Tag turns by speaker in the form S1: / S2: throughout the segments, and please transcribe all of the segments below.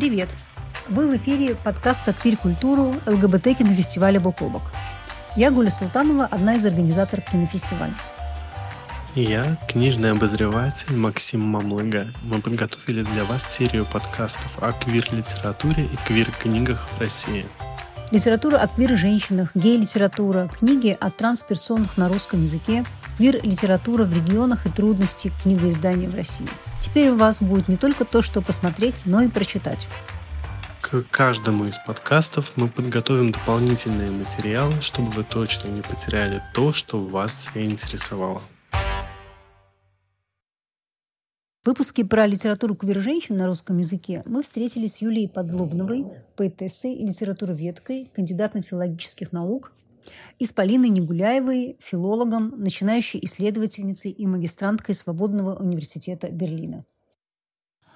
S1: Привет! Вы в эфире подкаста «Квир-культуру» ЛГБТ кинофестиваля «Бок о бок». Я Гуля Султанова, одна из организаторов кинофестиваля.
S2: И я, книжный обозреватель Максим Мамлыга. Мы подготовили для вас серию подкастов о квир-литературе и квир-книгах в России.
S1: Литература о квир-женщинах, гей-литература, книги о трансперсонах на русском языке, квир-литература в регионах и трудности книгоиздания в России. Теперь у вас будет не только то, что посмотреть, но и прочитать.
S2: К каждому из подкастов мы подготовим дополнительные материалы, чтобы вы точно не потеряли то, что вас интересовало.
S1: В выпуске про литературу квир-женщин на русском языке мы встретились с Юлией Подлобновой, поэтессой и литературоведкой, кандидатом филологических наук, и с Полиной Негуляевой, филологом, начинающей исследовательницей и магистранткой Свободного университета Берлина.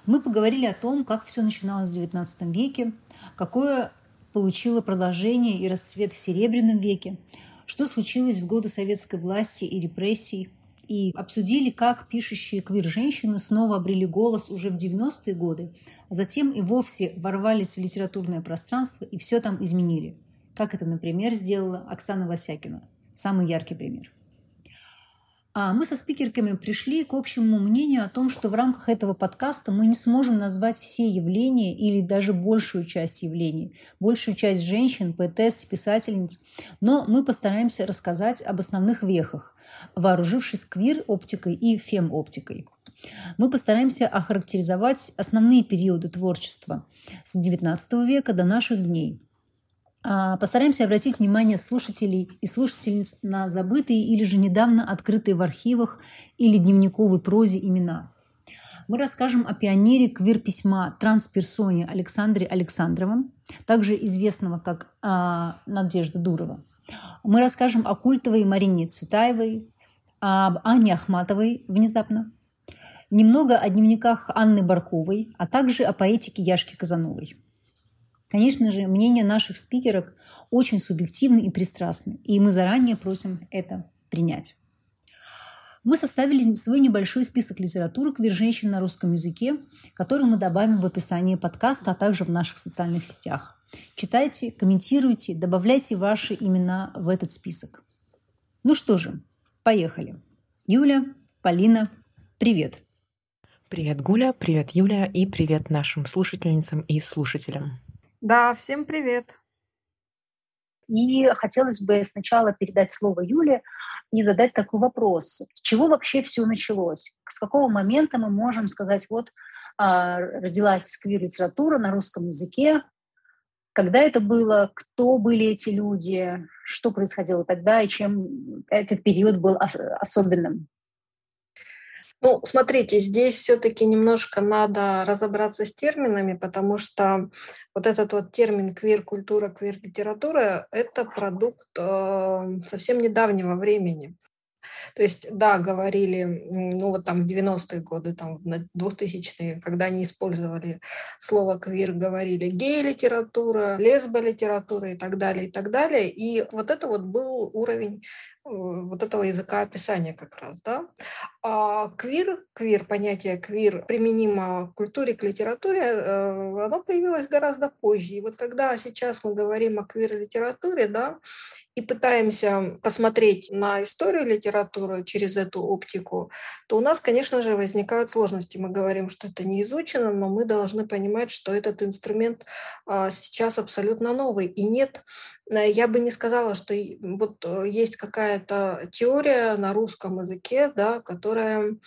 S1: Мы поговорили о том, как все начиналось в XIX веке, какое получило продолжение и расцвет в Серебряном веке, что случилось в годы советской власти и репрессий – и обсудили, как пишущие квир-женщины снова обрели голос уже в 90-е годы, а затем и вовсе ворвались в литературное пространство и все там изменили. Как это, например, сделала Оксана Васякина. Самый яркий пример. А мы со спикерками пришли к общему мнению о том, что в рамках этого подкаста мы не сможем назвать все явления или даже большую часть явлений, большую часть женщин, поэтесс, писательниц, но мы постараемся рассказать об основных вехах, вооружившись квир-оптикой и фем-оптикой. Мы постараемся охарактеризовать основные периоды творчества с XIX века до наших дней. А, постараемся обратить внимание слушателей и слушательниц на забытые или же недавно открытые в архивах или дневниковой прозе имена. Мы расскажем о пионере квир-письма трансперсоне Александре Александровом, также известного как а, Надежда Дурова. Мы расскажем о культовой Марине Цветаевой, об Анне Ахматовой внезапно, немного о дневниках Анны Барковой, а также о поэтике Яшки Казановой. Конечно же, мнение наших спикеров очень субъективны и пристрастны, и мы заранее просим это принять. Мы составили свой небольшой список литературы квир-женщин на русском языке, который мы добавим в описании подкаста, а также в наших социальных сетях. Читайте, комментируйте, добавляйте ваши имена в этот список. Ну что же, поехали. Юля, Полина, привет.
S3: Привет, Гуля, привет, Юля и привет нашим слушательницам и слушателям.
S4: Да, всем привет.
S1: И хотелось бы сначала передать слово Юле и задать такой вопрос. С чего вообще все началось? С какого момента мы можем сказать, вот а, родилась квир-литература на русском языке, когда это было, кто были эти люди, что происходило тогда и чем этот период был особенным?
S4: Ну, смотрите, здесь все-таки немножко надо разобраться с терминами, потому что вот этот вот термин квир-культура, квир-литература – это продукт э, совсем недавнего времени. То есть, да, говорили, ну вот там в 90-е годы, там в 2000-е, когда они использовали слово квир, говорили гей-литература, лесбо-литература и так далее, и так далее. И вот это вот был уровень вот этого языка описания как раз, да. А квир, квир, понятие квир применимо к культуре, к литературе, э, оно появилось гораздо позже. И вот когда сейчас мы говорим о квир-литературе, да, и пытаемся посмотреть на историю литературы через эту оптику, то у нас, конечно же, возникают сложности. Мы говорим, что это не изучено, но мы должны понимать, что этот инструмент а, сейчас абсолютно новый. И нет, э, я бы не сказала, что вот э, есть какая-то теория на русском языке, да, которая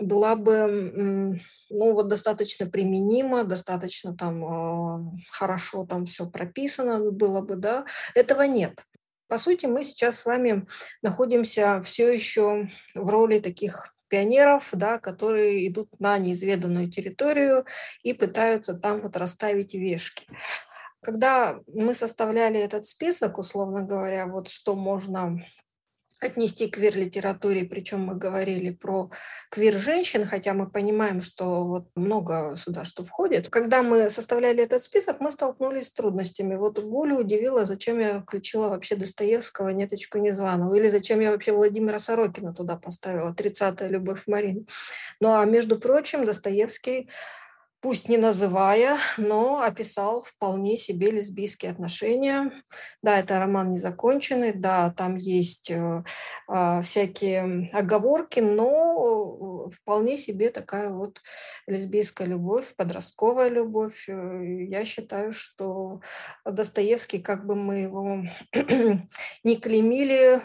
S4: была бы ну, вот достаточно применима, достаточно там а, хорошо там все прописано было бы, да, этого нет. По сути, мы сейчас с вами находимся все еще в роли таких пионеров, да, которые идут на неизведанную территорию и пытаются там вот расставить вешки. Когда мы составляли этот список, условно говоря, вот что можно отнести к квир-литературе, причем мы говорили про квир-женщин, хотя мы понимаем, что вот много сюда что входит. Когда мы составляли этот список, мы столкнулись с трудностями. Вот Гулю удивило, зачем я включила вообще Достоевского, Неточку Незваного, или зачем я вообще Владимира Сорокина туда поставила, 30-я Любовь Марин. Ну а между прочим, Достоевский пусть не называя, но описал вполне себе лесбийские отношения. Да, это роман незаконченный, да, там есть э, э, всякие оговорки, но вполне себе такая вот лесбийская любовь, подростковая любовь. Э, я считаю, что Достоевский, как бы мы его не клеймили,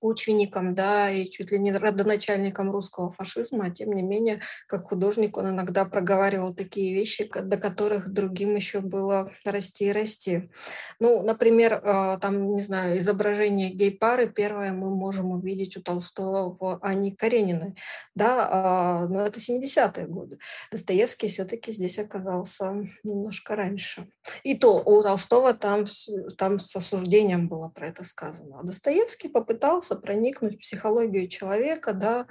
S4: учеником, да, и чуть ли не родоначальником русского фашизма, а тем не менее, как художник, он иногда проговаривал такие вещи, до которых другим еще было расти и расти. Ну, например, а, там, не знаю, изображение гей-пары первое мы можем увидеть у Толстого в Анне Карениной, да, а, но это 70-е годы. Достоевский все-таки здесь оказался немножко раньше. И то у Толстого там, там с осуждением было про это сказано. А Достоевский попытался пытался проникнуть в психологию человека, да,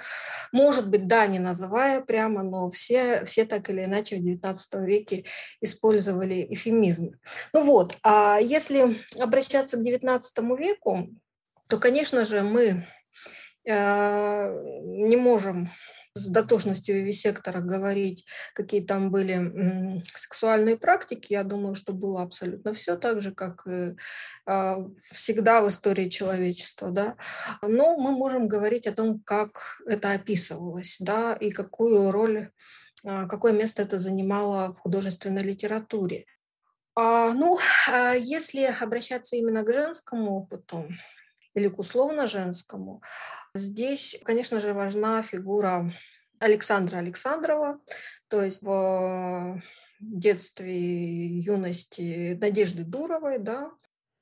S4: может быть, да, не называя прямо, но все, все так или иначе в XIX веке использовали эфемизм. Ну вот, а если обращаться к XIX веку, то, конечно же, мы э, не можем с дотошностью вивисектора говорить, какие там были сексуальные практики, я думаю, что было абсолютно все так же, как и а, всегда в истории человечества. Да? Но мы можем говорить о том, как это описывалось, да, и какую роль, а, какое место это занимало в художественной литературе. А, ну, если обращаться именно к женскому опыту, или к условно-женскому. Здесь, конечно же, важна фигура Александра Александрова, то есть в детстве, юности Надежды Дуровой, да.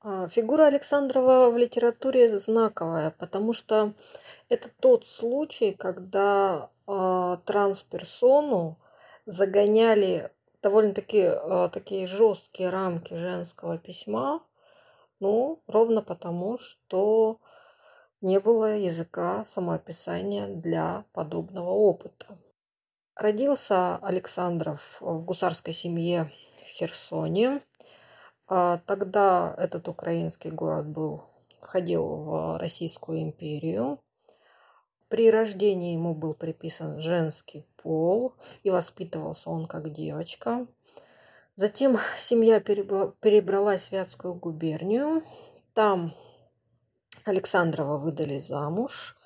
S4: А, фигура Александрова в литературе знаковая, потому что это тот случай, когда э, трансперсону загоняли довольно-таки э, такие жесткие рамки женского письма, ну, ровно потому, что не было языка самоописания для подобного опыта. Родился Александров в гусарской семье в Херсоне. А тогда этот украинский город был, входил в Российскую империю. При рождении ему был приписан женский пол, и воспитывался он как девочка. Затем семья перебралась в Вятскую губернию. Там Александрова выдали замуж.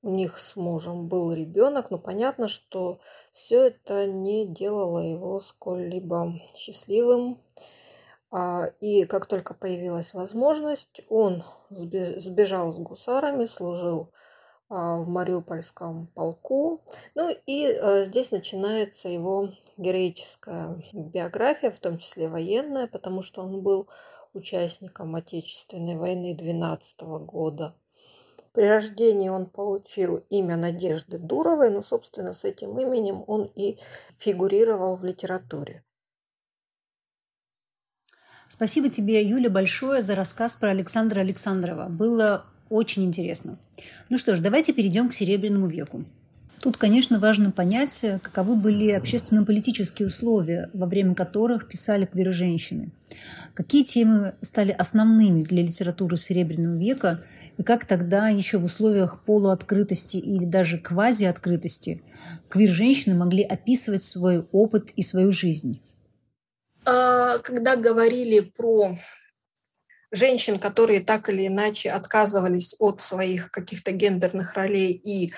S4: У них с мужем был ребенок, но понятно, что все это не делало его сколь-либо счастливым. А, и как только появилась возможность, он сбежал с гусарами, служил а, в Мариупольском полку. Ну и а, здесь начинается его героическая биография, в том числе военная, потому что он был участником Отечественной войны 12 года. При рождении он получил имя Надежды Дуровой, но, собственно, с этим именем он и фигурировал в литературе.
S1: Спасибо тебе, Юля, большое за рассказ про Александра Александрова. Было очень интересно. Ну что ж, давайте перейдем к Серебряному веку. Тут, конечно, важно понять, каковы были общественно-политические условия, во время которых писали квир-женщины. Какие темы стали основными для литературы Серебряного века и как тогда еще в условиях полуоткрытости или даже квазиоткрытости квир-женщины могли описывать свой опыт и свою жизнь?
S4: А, когда говорили про женщин, которые так или иначе отказывались от своих каких-то гендерных ролей и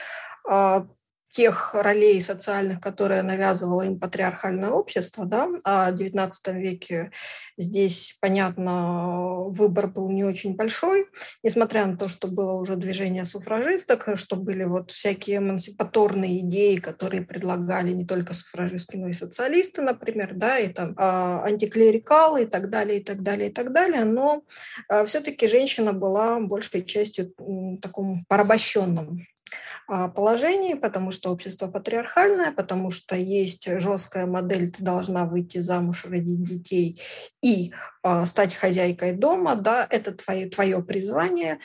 S4: а, тех ролей социальных, которые навязывало им патриархальное общество, да, а в XIX веке здесь, понятно, выбор был не очень большой, несмотря на то, что было уже движение суфражисток, что были вот всякие эмансипаторные идеи, которые предлагали не только суфражистки, но и социалисты, например, да, и там а, антиклерикалы и так далее, и так далее, и так далее, но а, все-таки женщина была большей частью таком порабощенном положении, потому что общество патриархальное, потому что есть жесткая модель, ты должна выйти замуж, родить детей и э, стать хозяйкой дома, да, это твое, твое призвание.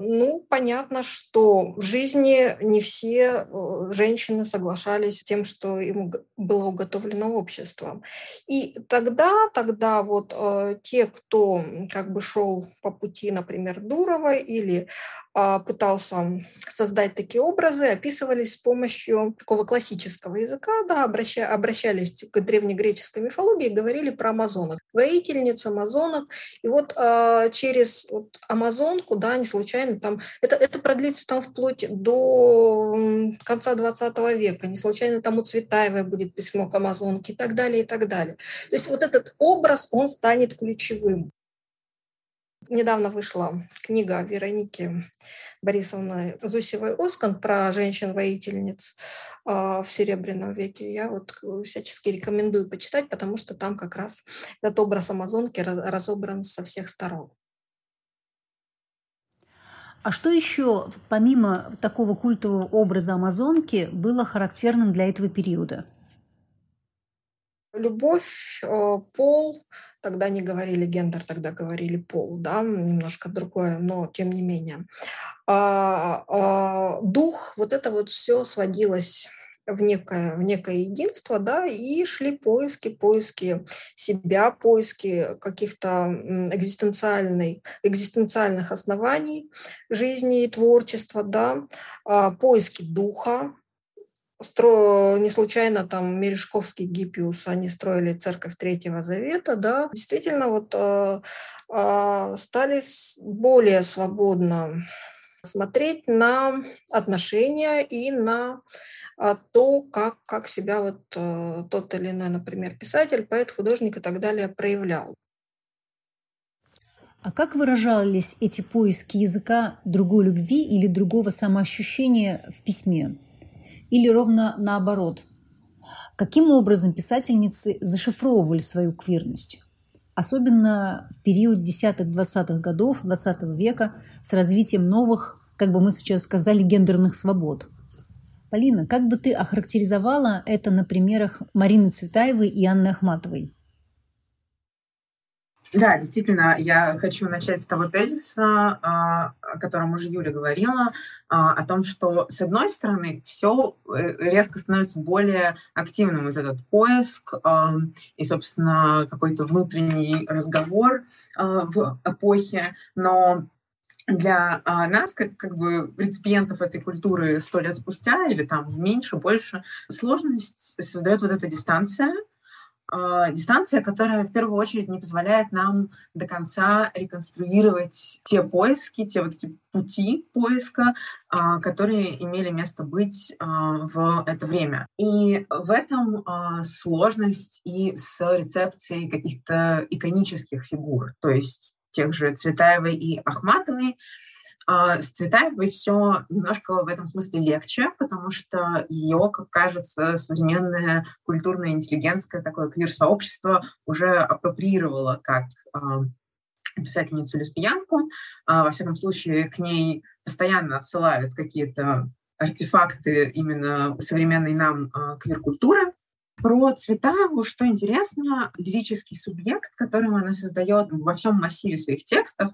S4: Ну, понятно, что в жизни не все э, женщины соглашались с тем, что им было уготовлено обществом. И тогда, тогда вот э, те, кто как бы шел по пути, например, Дуровой или э, пытался создать такие образы описывались с помощью такого классического языка, да, обраща, обращались к древнегреческой мифологии, говорили про амазонок. Воительниц, амазонок. И вот э, через вот, амазонку, да, не случайно там, это, это продлится там вплоть до конца 20 века, не случайно там у Цветаевой будет письмо к амазонке и так далее, и так далее. То есть вот этот образ, он станет ключевым. Недавно вышла книга Вероники Борисовны Зусевой-Оскан про женщин-воительниц а, в Серебряном веке. Я вот всячески рекомендую почитать, потому что там как раз этот образ Амазонки разобран со всех сторон.
S1: А что еще, помимо такого культового образа Амазонки, было характерным для этого периода?
S4: Любовь, э, пол, тогда не говорили гендер, тогда говорили пол, да, немножко другое, но тем не менее. А, а, дух, вот это вот все сводилось в некое, в некое единство, да, и шли поиски, поиски себя, поиски каких-то экзистенциальных, экзистенциальных оснований жизни и творчества, да, а, поиски духа, стро... не случайно там Мережковский Гиппиус, они строили церковь Третьего Завета, да, действительно вот э, э, стали более свободно смотреть на отношения и на то, как, как себя вот э, тот или иной, например, писатель, поэт, художник и так далее проявлял.
S1: А как выражались эти поиски языка другой любви или другого самоощущения в письме? или ровно наоборот? Каким образом писательницы зашифровывали свою квирность? Особенно в период десятых-двадцатых годов XX века с развитием новых, как бы мы сейчас сказали, гендерных свобод. Полина, как бы ты охарактеризовала это на примерах Марины Цветаевой и Анны Ахматовой?
S3: Да, действительно, я хочу начать с того тезиса, а, о котором уже Юля говорила, а, о том, что, с одной стороны, все э, резко становится более активным, вот этот поиск а, и, собственно, какой-то внутренний разговор в эпохе, но для нас, как, как бы реципиентов этой культуры сто лет спустя или там меньше, больше, сложность создает вот эта дистанция, а, дистанция, которая в первую очередь не позволяет нам до конца реконструировать те поиски, те вот эти пути поиска, а, которые имели место быть а, в это время. И в этом сложность и с рецепцией каких-то иконических фигур, то есть тех же Цветаевой и Ахматовой, а, с Цветаевой все немножко в этом смысле легче, потому что ее, как кажется, современное культурное интеллигентское такое квир-сообщество уже апроприировало как а, писательницу-лесбиянку. А, во всяком случае, к ней постоянно отсылают какие-то артефакты именно современной нам квир-культуры. Про Цветаеву, что интересно, лирический субъект, которым она создает во всем массиве своих текстов,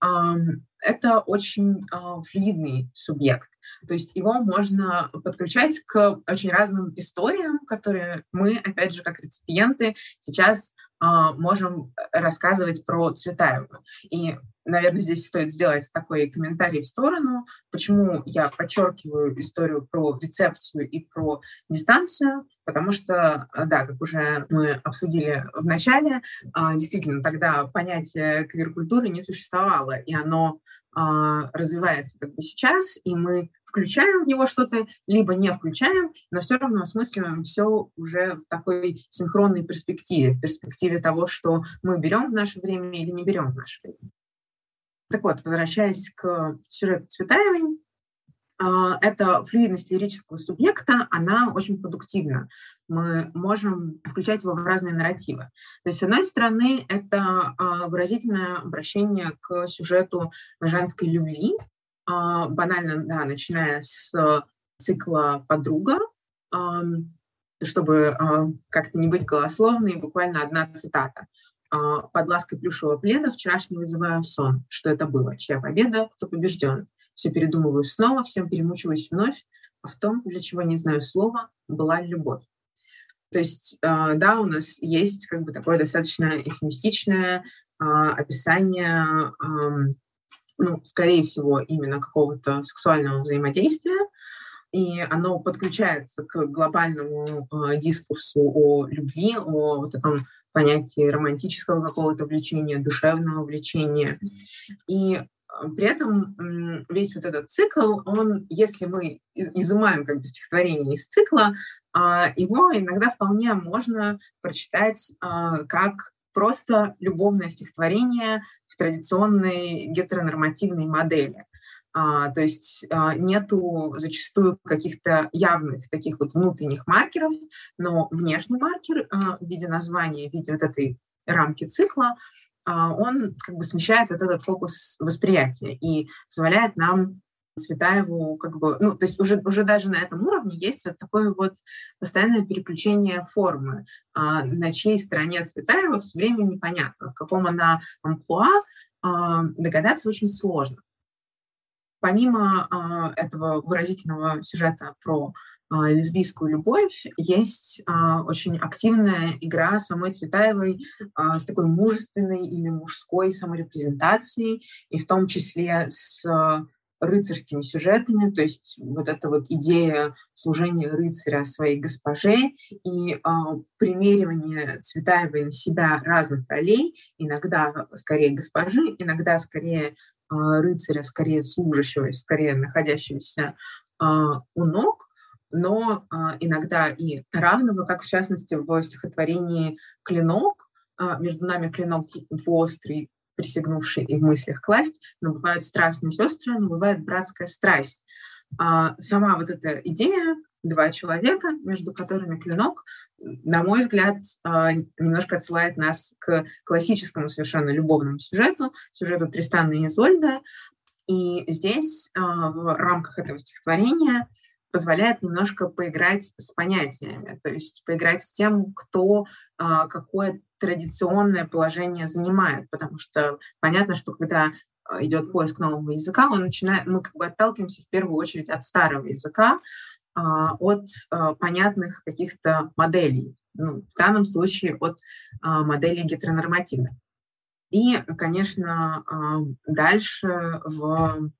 S3: это очень а, флюидный субъект. То есть его можно подключать к очень разным историям, которые мы, опять же, как реципиенты, сейчас можем рассказывать про Цветаеву. И, наверное, здесь стоит сделать такой комментарий в сторону, почему я подчеркиваю историю про рецепцию и про дистанцию, потому что, да, как уже мы обсудили в начале, а, действительно, тогда понятие квир-культуры не существовало, и оно а, развивается как бы сейчас, и мы включаем в него что-то, либо не включаем, но все равно осмысливаем все уже в такой синхронной перспективе, в перспективе того, что мы берем в наше время или не берем в наше время. Так вот, возвращаясь к сюжету Цветаевой, а, эта флюидность лирического субъекта, она очень продуктивна. Мы можем включать его в разные нарративы. То есть, с одной стороны, это а, выразительное обращение к сюжету женской любви, а, банально, да, начиная с цикла «Подруга», чтобы как-то не быть голословной, буквально одна цитата. «Под лаской плюшевого пледа вчерашний вызываю сон. Что это было? Чья победа? Кто побежден? Все передумываю снова, всем перемучиваюсь вновь, а в том, для чего не знаю слова, была любовь. То есть, а, да, у нас есть как бы такое достаточно эфемистичное а, описание ну, скорее всего, именно какого-то сексуального взаимодействия, и оно подключается к глобальному э, дискурсу о любви, о вот этом понятии романтического какого-то влечения, душевного влечения. И при этом весь вот этот цикл, он, если мы изымаем как бы стихотворение из цикла, а, его иногда вполне можно прочитать а, как просто любовное стихотворение в традиционной гетеронормативной модели. А, то есть а, нету зачастую каких-то явных таких вот внутренних маркеров, но внешний маркер а, в виде названия, в виде вот этой рамки цикла, а, он как бы смещает вот этот фокус восприятия и позволяет нам Цветаеву как бы, ну, то есть уже, уже даже на этом уровне есть вот такое вот постоянное переключение формы. А, на чьей стороне Цветаева все время непонятно, в каком она амплуа, а, догадаться очень сложно. Помимо а, этого выразительного сюжета про а, лесбийскую любовь, есть а, очень активная игра самой Цветаевой а, с такой мужественной или мужской саморепрезентацией, и в том числе с а, рыцарскими сюжетами, то есть вот эта вот идея служения рыцаря своей госпоже и э, примеривание Цветаевой на себя разных ролей, иногда скорее госпожи, иногда скорее э, рыцаря, скорее служащего, скорее находящегося э, у ног, но э, иногда и равного, как в частности в стихотворении «Клинок», между нами клинок острый, присягнувший и в мыслях класть, но бывают страстные сестры, но бывает братская страсть. А сама вот эта идея, два человека, между которыми клинок, на мой взгляд, а, немножко отсылает нас к классическому совершенно любовному сюжету, сюжету Тристана и Изольда. И здесь а, в рамках этого стихотворения позволяет немножко поиграть с понятиями, то есть поиграть с тем, кто а, какое традиционное положение занимает, потому что понятно, что когда а, идет поиск нового языка, он начинает, мы как бы отталкиваемся в первую очередь от старого языка, а, от понятных каких-то моделей, ну, в данном случае от моделей гетеронормативных. И, конечно, дальше в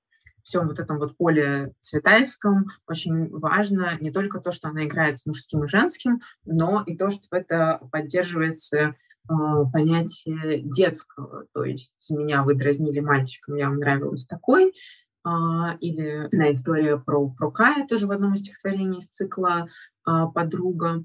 S3: всем вот этом вот поле Цветаевском очень важно не только то, что она играет с мужским и женским, но и то, что это поддерживается э, понятие детского. То есть меня вы дразнили мальчиком, я вам нравилась такой. Э, или на история про, про Кая тоже в одном из стихотворений из цикла э, «Подруга».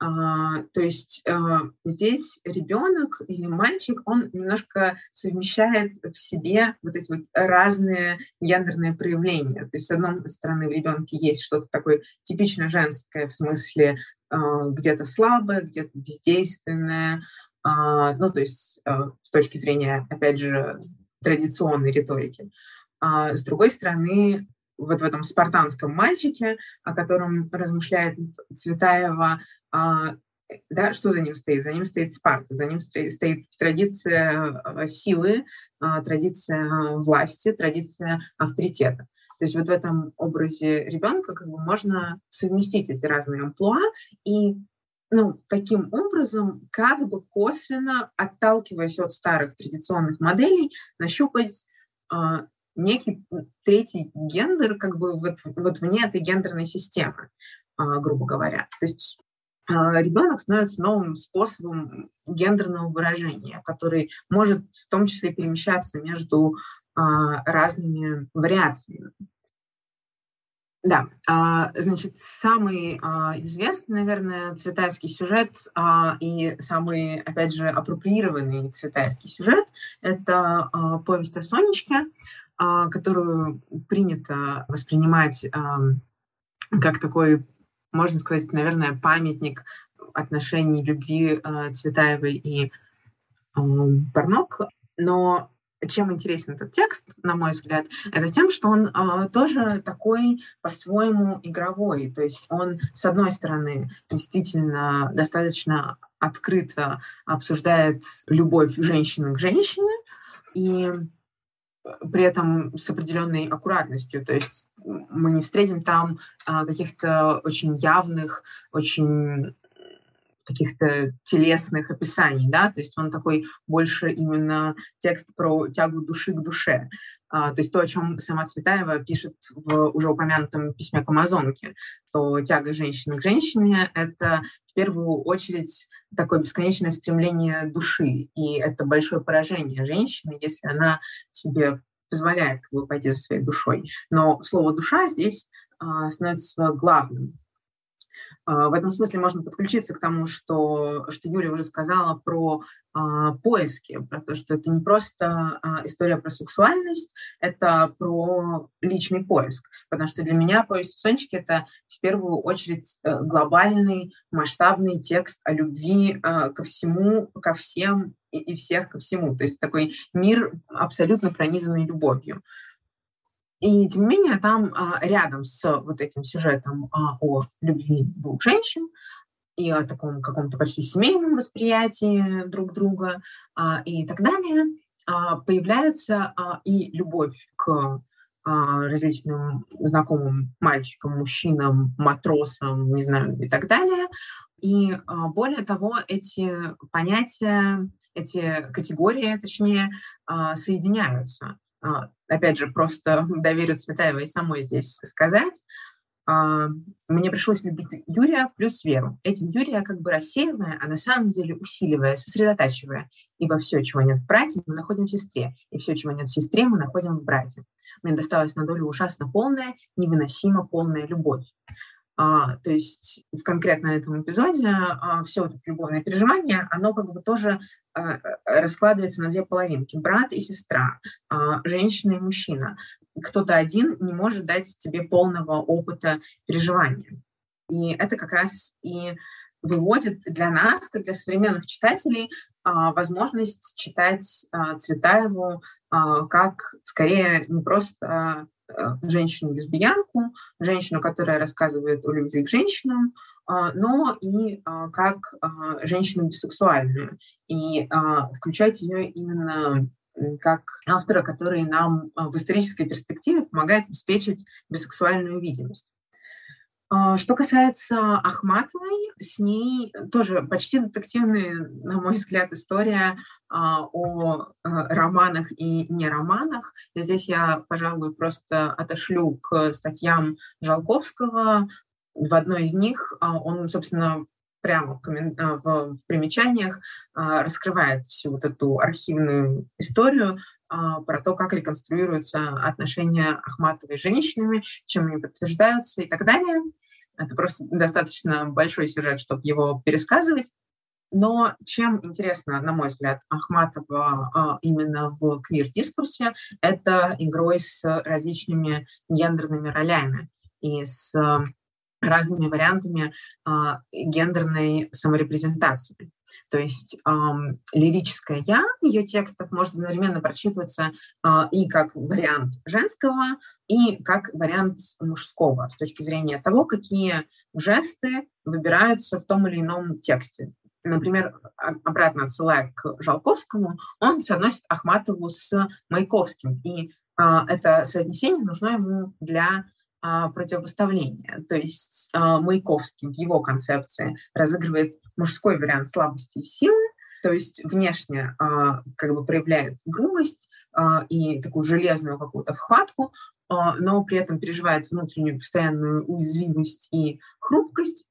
S3: А, то есть а, здесь ребенок или мальчик, он немножко совмещает в себе вот эти вот разные гендерные проявления. То есть, с одной стороны, в ребенке есть что-то такое типично женское, в смысле а, где-то слабое, где-то бездейственное. Ну, то есть с точки зрения, опять же, традиционной риторики. С другой стороны, вот в этом спартанском мальчике, о котором размышляет Цветаева, а, да, что за ним стоит? За ним стоит Спарта, за ним стоит, традиция а, силы, а, традиция власти, традиция авторитета. То есть вот в этом образе ребенка как бы можно совместить эти разные амплуа и ну, таким образом, как бы косвенно, отталкиваясь от старых традиционных моделей, нащупать некий третий гендер как бы вот, вот вне этой гендерной системы, а, грубо говоря. То есть а, ребенок становится новым способом гендерного выражения, который может в том числе перемещаться между а, разными вариациями. Да, значит, самый известный, наверное, цветаевский сюжет и самый, опять же, апроприированный цветаевский сюжет – это повесть о Сонечке, которую принято воспринимать как такой, можно сказать, наверное, памятник отношений любви а, Цветаевой и Барнок. Но чем интересен этот текст, на мой взгляд, это тем, что он э, тоже такой по-своему игровой. То есть он, с одной стороны, действительно достаточно открыто обсуждает любовь женщины к женщине, и при этом с определенной аккуратностью. То есть мы не встретим там а, каких-то очень явных, очень каких-то телесных описаний, да, то есть он такой больше именно текст про тягу души к душе. А, то есть то, о чем сама Цветаева пишет в уже упомянутом письме к Амазонке, то тяга женщины к женщине — это в первую очередь такое бесконечное стремление души, и это большое поражение женщины, если она себе позволяет как бы, пойти за своей душой. Но слово «душа» здесь а, становится главным. А, в этом смысле можно подключиться к тому, что, что Юлия уже сказала про а, поиски, про то, что это не просто а, история про сексуальность, это про личный поиск. Потому что для меня «Повесть в Сонечке» — это в первую очередь э, глобальный, масштабный текст о любви ко всему, ко всем и всех ко всему. То есть такой мир абсолютно пронизанный любовью. И тем не менее, там а, рядом с вот этим сюжетом а, о любви двух женщин и о таком каком-то почти семейном восприятии друг друга а, и так далее, а, появляется а, и любовь к а, различным знакомым мальчикам, мужчинам, матросам, не знаю, и так далее. И а, более того, эти понятия, эти категории, точнее, а, соединяются. А, опять же, просто доверю Цветаевой самой здесь сказать, а, мне пришлось любить Юрия плюс Веру. Этим Юрия как бы рассеивая, а на самом деле усиливая, сосредотачивая. Ибо все, чего нет в брате, мы находим в сестре. И все, чего нет в сестре, мы находим в брате. Мне досталась на долю ужасно полная, невыносимо полная любовь. А, то есть в конкретно этом эпизоде а, все это любовное переживание, оно как бы тоже а, раскладывается на две половинки. Брат и сестра, женщина и мужчина. Кто-то один не может дать тебе полного опыта переживания. И это как раз и выводит для нас, как для современных читателей, возможность читать Цветаеву как скорее не просто Э, женщину-лесбиянку, женщину, которая рассказывает о любви к женщинам, а, но и а, как а, женщину бисексуальную, и включать ее именно как автора, который нам в исторической перспективе помогает обеспечить бисексуальную видимость. А, что касается Ахматовой, с ней тоже почти детективная, на мой взгляд, история а, о э, романах и не романах. Здесь я, пожалуй, просто отошлю к статьям Жалковского. В одной из них а, он, собственно, прямо в, коммен... в, примечаниях раскрывает всю вот эту архивную историю а, про то, как реконструируются отношения Ахматовой с женщинами, чем они подтверждаются и так далее. Это просто достаточно большой сюжет, чтобы его пересказывать. Но чем интересно, на мой взгляд, Ахматова а, именно в квир-дискурсе, это игрой с различными гендерными ролями и с разными вариантами а, гендерной саморепрезентации. То есть э, лирическое «я» ее текстов может одновременно прочитываться э, и как вариант женского, и как вариант мужского с точки зрения того, какие жесты выбираются в том или ином тексте. Например, обратно отсылая к Жалковскому, он соотносит Ахматову с Маяковским, и э, это соотнесение нужно ему для а, противопоставления. То есть а, Маяковский в его концепции разыгрывает мужской вариант слабости и силы, то есть внешне а, как бы проявляет грубость и такую железную какую-то вхватку, но при этом переживает внутреннюю постоянную уязвимость и хрупкость.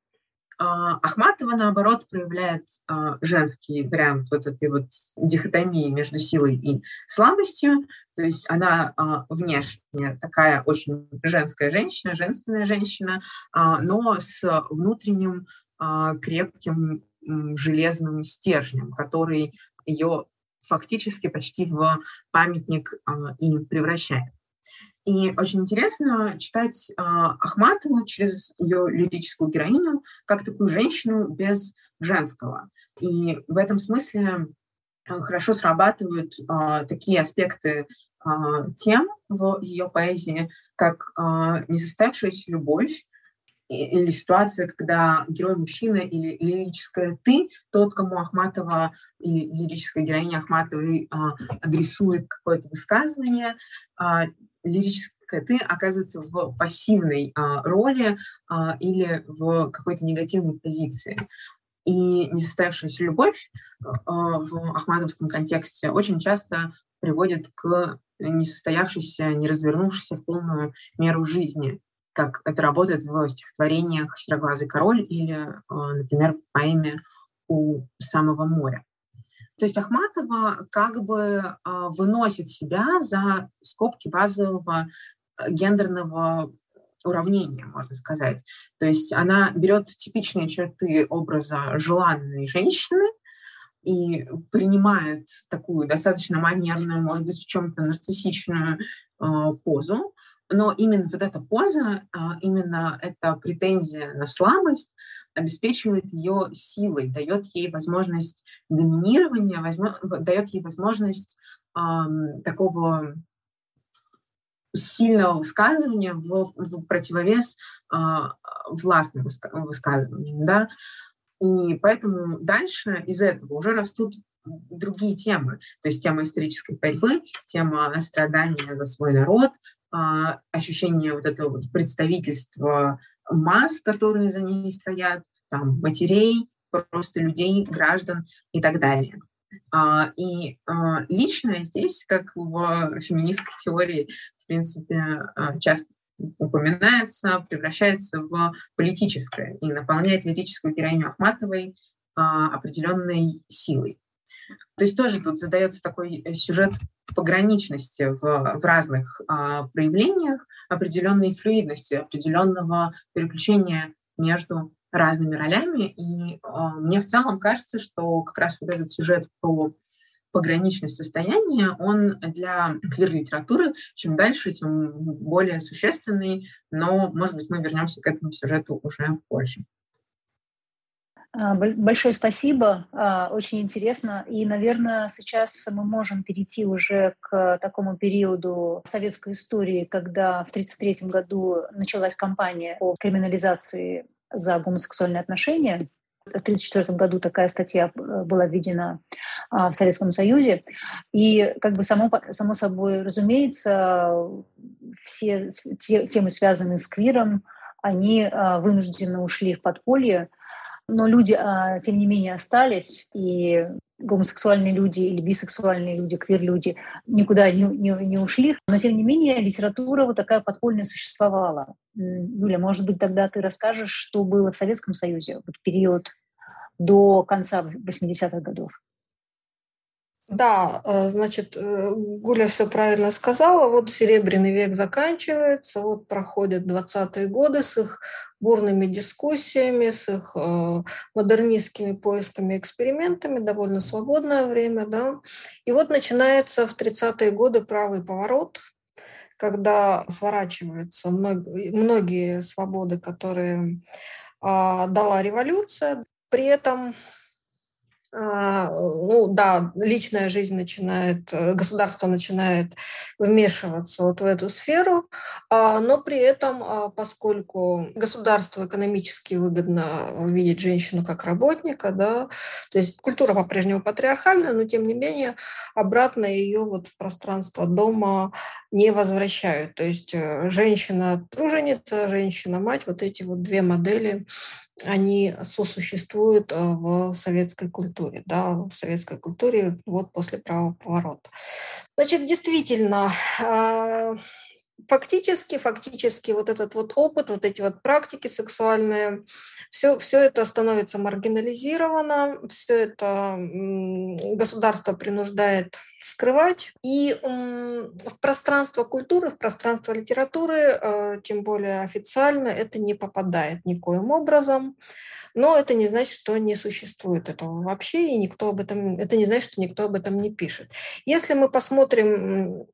S3: А, Ахматова, наоборот, проявляет а, женский вариант вот этой вот дихотомии между силой и слабостью. То есть она а, внешне такая очень женская женщина, женственная женщина, но с внутренним крепким железным стержнем, который ее фактически почти в памятник и превращает. И очень интересно читать э, Ахматову через ее лирическую героиню как такую женщину без женского. И в этом смысле э, хорошо срабатывают э, такие аспекты тем в ее поэзии, как несостоявшаяся любовь, или ситуация, когда герой мужчина или лирическое ты, тот, кому Ахматова или лирическая героиня Ахматовой а, адресует какое-то высказывание, а, лирическое ты оказывается в пассивной а, роли а, или в какой-то негативной позиции. И несостоявшаяся любовь а, в ахматовском контексте очень часто приводит к несостоявшейся, не развернувшейся в полную меру жизни, как это работает в стихотворениях «Сероглазый король» или, например, в поэме «У самого моря». То есть Ахматова как бы выносит себя за скобки базового гендерного уравнения, можно сказать. То есть она берет типичные черты образа желанной женщины и принимает такую достаточно манерную, может быть, в чем-то нарциссичную э, позу, но именно вот эта поза, э, именно эта претензия на слабость обеспечивает ее силой, дает ей возможность доминирования, возможно, дает ей возможность э, такого сильного высказывания в, в противовес э, властным высказываниям, да, и поэтому дальше из этого уже растут другие темы, то есть тема исторической борьбы, тема страдания за свой народ, ощущение вот этого вот представительства масс, которые за ней стоят, там, матерей, просто людей, граждан и так далее. А, и а, личное здесь, как в феминистской теории, в принципе, а, часто упоминается, превращается в политическое и наполняет лирическую героиню Ахматовой определенной силой. То есть тоже тут задается такой э, сюжет пограничности в, в разных а, проявлениях, определенной флюидности, определенного переключения между разными ролями. И а, мне в целом кажется, что как раз вот этот сюжет про пограничность состояния, он для квир-литературы чем дальше, тем более существенный, но, может быть, мы вернемся к этому сюжету уже позже.
S1: А, большое спасибо, а, очень интересно. И, наверное, сейчас мы можем перейти уже к такому периоду советской истории, когда в 1933 году началась кампания по криминализации за гомосексуальные отношения. В 1934 году такая статья э, была введена а, в Советском Союзе. И как бы само, само собой разумеется, все темы, связанные с квиром, они вынужденно ушли в подполье, но люди, а, тем не менее, остались, и гомосексуальные люди или бисексуальные люди, квир-люди никуда не, не, не ушли. Но, тем не менее, литература вот такая подпольная существовала. Юля, может быть, тогда ты расскажешь, что было в Советском Союзе, вот период до конца 80-х годов?
S4: Да, э, значит, э, Гуля все правильно сказала. Вот Серебряный век заканчивается, вот проходят 20-е годы с их бурными дискуссиями, с их э, модернистскими поисками, экспериментами, довольно свободное время, да. И вот начинается в 30-е годы правый поворот, когда сворачиваются многие, свободы, которые а, дала революция. При этом ну да, личная жизнь начинает, э, государство начинает вмешиваться вот в эту сферу, а, но при этом, а, поскольку государству экономически выгодно видеть женщину как работника, да, то есть культура по-прежнему патриархальная, но тем не менее обратно ее вот в пространство дома не возвращают. То есть э, женщина-труженица, женщина-мать, вот эти вот две модели они сосуществуют э, в советской культуре, да, в советской культуре вот после правого поворота. Значит, действительно, а, фактически, фактически вот этот вот опыт, вот эти вот практики сексуальные, все, все это становится маргинализировано, все это государство принуждает скрывать. И в пространство культуры, в пространство литературы, э, тем более официально, это не попадает никоим образом. Но это не значит, что не существует этого вообще, и никто об этом, это не значит, что никто об этом не пишет. Если мы посмотрим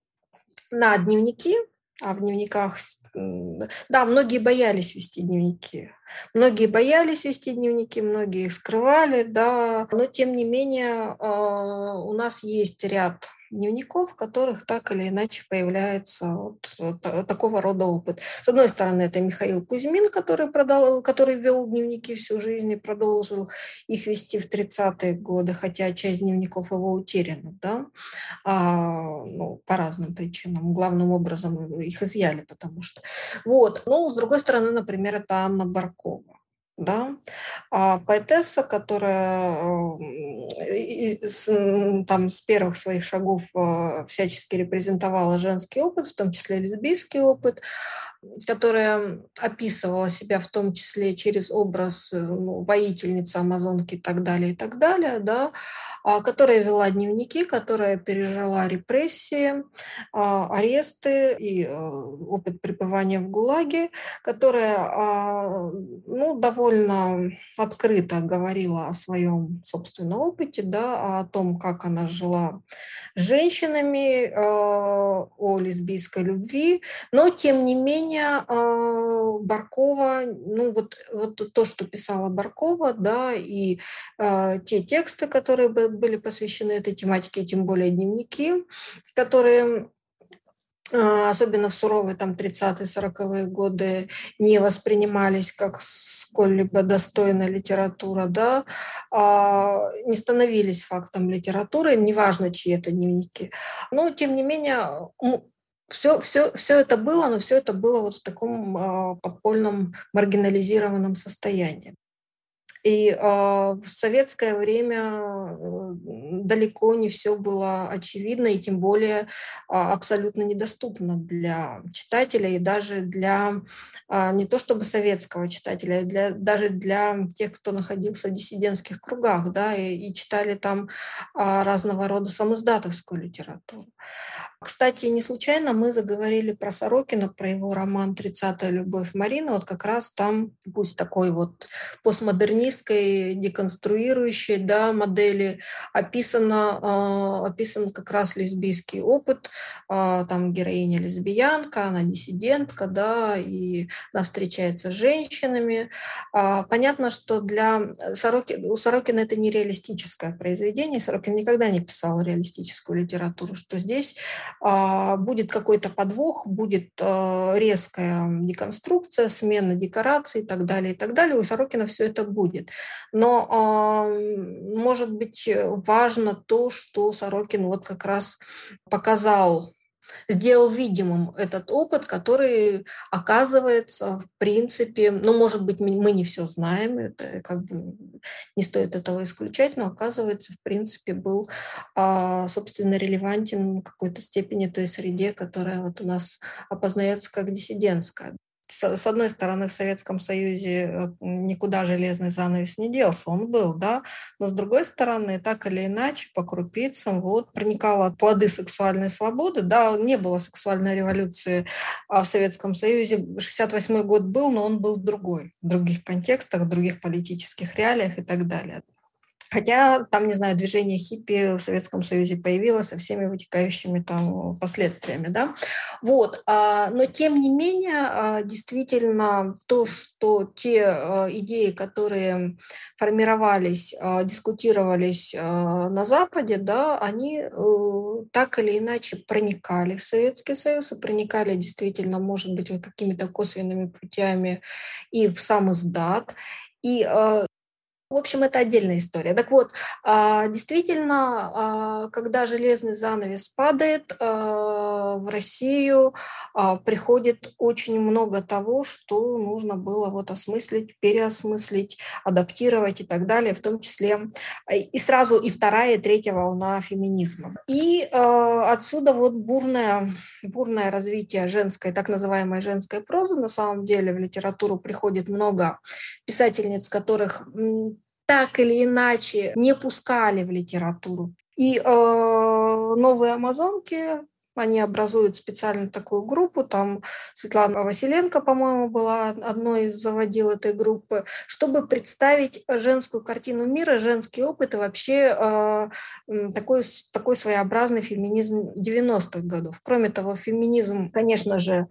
S4: на дневники, а в дневниках, да, многие боялись вести дневники. Многие боялись вести дневники, многие их скрывали, да, но тем не менее а, у нас есть ряд дневников, в которых так или иначе появляется вот такого рода опыт. С одной стороны, это Михаил Кузьмин, который, продал, который вел дневники всю жизнь и продолжил их вести в 30-е годы, хотя часть дневников его утеряна, да, а, ну, по разным причинам. Главным образом их изъяли, потому что. Вот. Ну, с другой стороны, например, это Анна Баркова да, а поэтесса, которая с, там с первых своих шагов э, всячески репрезентовала женский опыт, в том числе лесбийский опыт, которая описывала себя в том числе через образ э, ну, воительницы, амазонки и так далее, и так далее, да, а, которая вела дневники, которая пережила репрессии, а, аресты и э, опыт пребывания в ГУЛАГе, которая а, ну, довольно открыто говорила о своем собственном опыте, да, о том, как она жила с женщинами, о лесбийской любви, но тем не менее а, Баркова, ну вот, вот то, что писала Баркова, да, и э, те тексты, которые были посвящены этой тематике, тем более дневники, которые а, особенно в суровые там 30-40-е годы не воспринимались как сколь-либо достойная литература, да, не становились фактом литературы, неважно, чьи это дневники. Но, тем не менее, все, все, все это было, но все это было вот в таком э, подпольном маргинализированном состоянии. И в советское время э, далеко не все было очевидно, и тем более э, абсолютно недоступно для читателя, и даже для э, не то чтобы советского читателя, а для, даже для тех, кто находился в диссидентских кругах, да, и, и читали там разного рода самоиздатовскую литературу. Кстати, не случайно мы заговорили про Сорокина, про его роман «Тридцатая любовь Марины». Вот как раз там, пусть такой вот постмодернист, феминистской, деконструирующей да, модели описано, э, описан как раз лесбийский опыт. Э, там героиня лесбиянка, она диссидентка, да, и она встречается с женщинами. Э, понятно, что для Сорокина, у Сорокина это не реалистическое произведение, Сорокин никогда не писал реалистическую литературу, что здесь э, будет какой-то подвох, будет э, резкая деконструкция, смена декораций и так далее, и так далее. У Сорокина все это будет. Но, может быть, то, что Сорокин вот как раз показал сделал видимым этот опыт, который оказывается, в принципе, ну, может быть, мы не все знаем, это как бы не стоит этого исключать, но оказывается, в принципе, был, а, собственно, релевантен в какой-то степени той среде, которая вот у нас опознается как диссидентская с одной стороны, в Советском Союзе э, никуда железный занавес не делся, он был, да, но с другой стороны, так или иначе, по крупицам вот проникало плоды сексуальной свободы, да, не было сексуальной революции а в Советском Союзе, 68 год был, но он был другой, в других контекстах, в других политических реалиях и так далее. Хотя там, не знаю, движение хиппи в Советском Союзе появилось со всеми вытекающими там последствиями, да. Вот. А, но тем не менее, а, действительно, то, что те а, идеи, которые формировались, дискутировались на Западе, да, они э, так или иначе проникали в Советский Союз и проникали действительно, может быть, какими-то косвенными путями и в сам издат. И в общем, это отдельная история. Так вот, а, действительно, а, когда железный занавес падает, а, в Россию приходит очень много того, что нужно было вот осмыслить, переосмыслить, адаптировать и так далее, в том числе и сразу и вторая, и третья волна феминизма. И отсюда вот бурное, бурное развитие женской, так называемой женской прозы. На самом деле в литературу приходит много писательниц, которых так или иначе не пускали в литературу. И э, новые амазонки они образуют специально такую группу, там Светлана Василенко, по-моему, была одной из заводил этой группы, чтобы представить женскую картину мира, женский опыт и вообще э, такой, такой своеобразный феминизм 90-х годов. Кроме того, феминизм, конечно же,